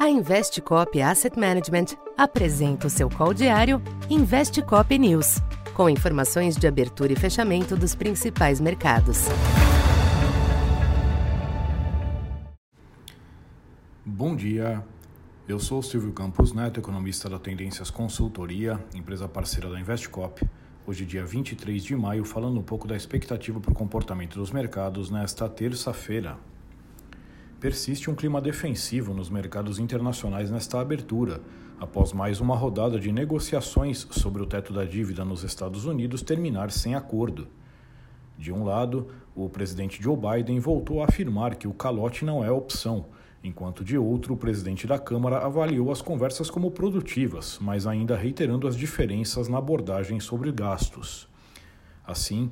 A Investcop Asset Management apresenta o seu call diário Investcop News, com informações de abertura e fechamento dos principais mercados. Bom dia. Eu sou Silvio Campos Neto, economista da Tendências Consultoria, empresa parceira da Investcop. Hoje, dia 23 de maio, falando um pouco da expectativa para o comportamento dos mercados nesta terça-feira persiste um clima defensivo nos mercados internacionais nesta abertura, após mais uma rodada de negociações sobre o teto da dívida nos Estados Unidos terminar sem acordo. De um lado, o presidente Joe Biden voltou a afirmar que o calote não é opção, enquanto de outro, o presidente da Câmara avaliou as conversas como produtivas, mas ainda reiterando as diferenças na abordagem sobre gastos. Assim,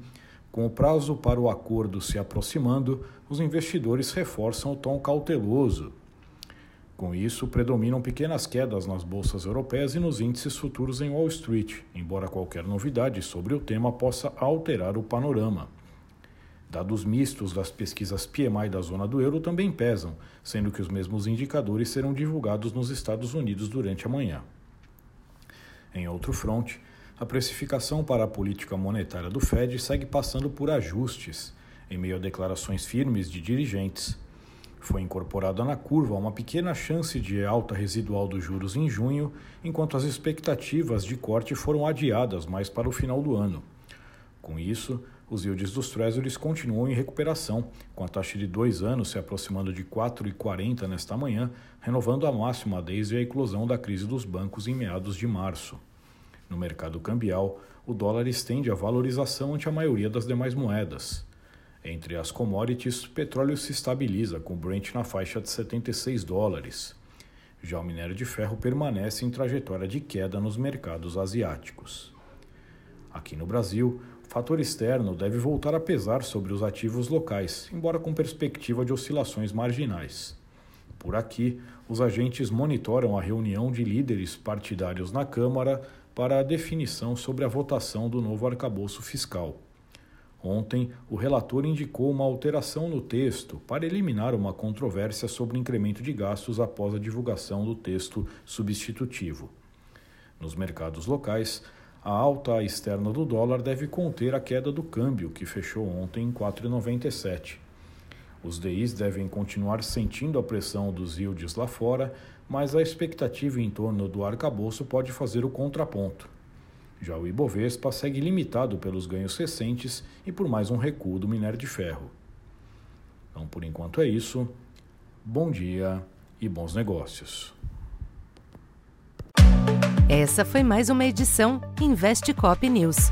com o prazo para o acordo se aproximando, os investidores reforçam o tom cauteloso. Com isso, predominam pequenas quedas nas bolsas europeias e nos índices futuros em Wall Street, embora qualquer novidade sobre o tema possa alterar o panorama. Dados mistos das pesquisas PMI da zona do euro também pesam, sendo que os mesmos indicadores serão divulgados nos Estados Unidos durante a manhã. Em outro fronte, a precificação para a política monetária do Fed segue passando por ajustes, em meio a declarações firmes de dirigentes. Foi incorporada na curva uma pequena chance de alta residual dos juros em junho, enquanto as expectativas de corte foram adiadas mais para o final do ano. Com isso, os yields dos Treasuries continuam em recuperação, com a taxa de dois anos se aproximando de 4,40 nesta manhã, renovando a máxima desde a eclosão da crise dos bancos em meados de março. No mercado cambial, o dólar estende a valorização ante a maioria das demais moedas. Entre as commodities, petróleo se estabiliza, com Brent na faixa de 76 dólares. Já o minério de ferro permanece em trajetória de queda nos mercados asiáticos. Aqui no Brasil, o fator externo deve voltar a pesar sobre os ativos locais, embora com perspectiva de oscilações marginais. Por aqui, os agentes monitoram a reunião de líderes partidários na Câmara para a definição sobre a votação do novo arcabouço fiscal. Ontem, o relator indicou uma alteração no texto para eliminar uma controvérsia sobre o incremento de gastos após a divulgação do texto substitutivo. Nos mercados locais, a alta externa do dólar deve conter a queda do câmbio, que fechou ontem em 4,97. Os DIs devem continuar sentindo a pressão dos yields lá fora, mas a expectativa em torno do arcabouço pode fazer o contraponto. Já o Ibovespa segue limitado pelos ganhos recentes e por mais um recuo do minério de ferro. Então, por enquanto é isso. Bom dia e bons negócios. Essa foi mais uma edição Investe Cop News.